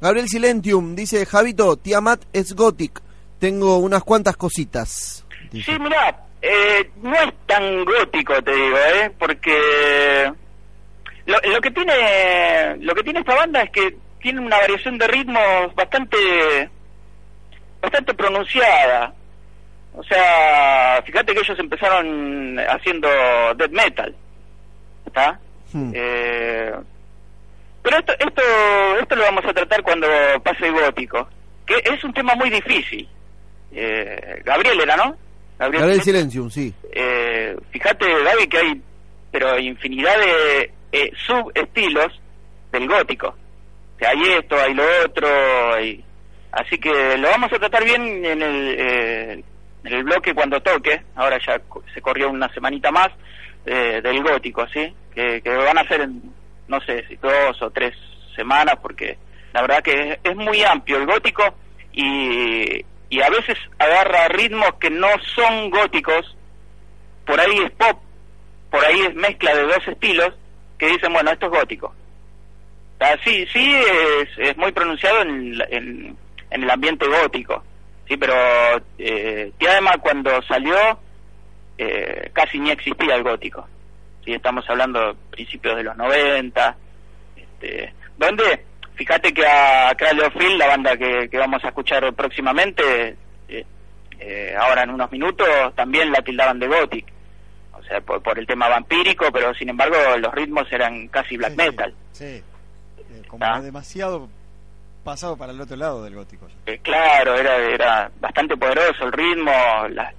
Gabriel Silentium dice, Javito, Tiamat es Gothic. Tengo unas cuantas cositas. Sí, mira, eh, no es tan gótico, te digo, ¿eh? Porque lo, lo, que tiene lo que tiene esta banda es que tiene una variación de ritmos bastante bastante pronunciada. O sea, fíjate que ellos empezaron haciendo death metal, ¿está? Hmm. Eh, pero esto, esto, esto lo vamos a tratar cuando pase el gótico, que es un tema muy difícil. Eh, Gabriel era, ¿no? Gabriel, Gabriel Silencium, sí. Eh, fíjate, Gaby, que hay pero infinidad de eh, subestilos del gótico. O sea, hay esto, hay lo otro, así que lo vamos a tratar bien en el, eh, en el bloque cuando toque. Ahora ya se corrió una semanita más eh, del gótico, ¿sí? Que, que van a ser en no sé si dos o tres semanas, porque la verdad que es, muy amplio el gótico y, y a veces agarra ritmos que no son góticos, por ahí es pop, por ahí es mezcla de dos estilos que dicen, bueno, esto es gótico. Ah, sí, sí, es, es muy pronunciado en, en, el ambiente gótico, sí, pero eh, además cuando salió eh, casi ni existía el gótico si estamos hablando principios de los 90, este, donde, fíjate que a Phil, la banda que, vamos a escuchar próximamente, eh, eh, ahora en unos minutos, también la tildaban de gothic, o sea, por, el tema vampírico, pero sin embargo los ritmos eran casi black metal. Sí, eh, como ¿Ah? demasiado pasado para el otro lado del gótico. claro, era, era bastante poderoso el ritmo, la,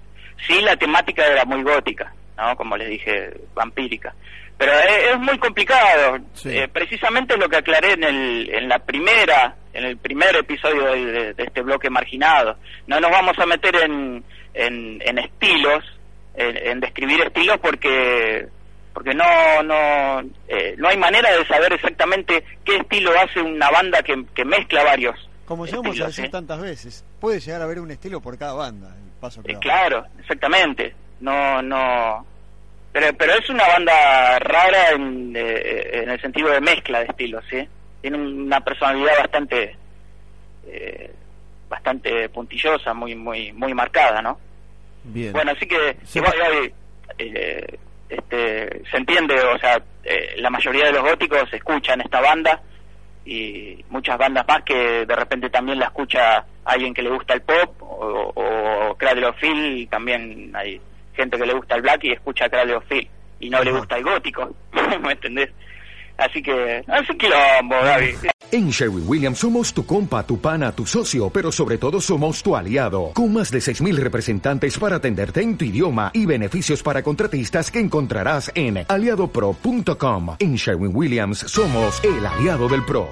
sí la temática era muy gótica. ¿No? Como les dije, vampírica. Pero es, muy complicado. Eh, precisamente lo que aclaré en, el, en la primera, en el primer episodio de, este bloque marginado. No nos vamos a meter en, en, estilos, en, describir estilos porque porque no no eh, no hay manera de saber exactamente qué estilo hace una banda que, que mezcla varios como llegamos a decir ¿eh? tantas veces puede llegar a haber un estilo por cada banda el paso que claro exactamente no, no. Pero, pero es una banda rara en, eh, en el sentido de mezcla de estilos, ¿sí? Tiene una personalidad bastante, eh, bastante puntillosa, muy, muy, muy marcada, ¿no? Bien. Bueno, así que eh, este, se entiende, o sea, eh, la mayoría de los góticos escuchan esta banda y muchas bandas más que de repente también la escucha alguien que le gusta el pop o, o Cradle of también hay gente que le gusta el black y escucha Cradle of y no le gusta el gótico, ¿me entendés? Así que, así quilombo, Gaby. En Sherwin Williams somos tu compa, tu pana, tu socio, pero sobre todo somos tu aliado, con más de 6.000 representantes para atenderte en tu idioma y beneficios para contratistas que encontrarás en aliadopro.com. En Sherwin Williams somos el aliado del PRO.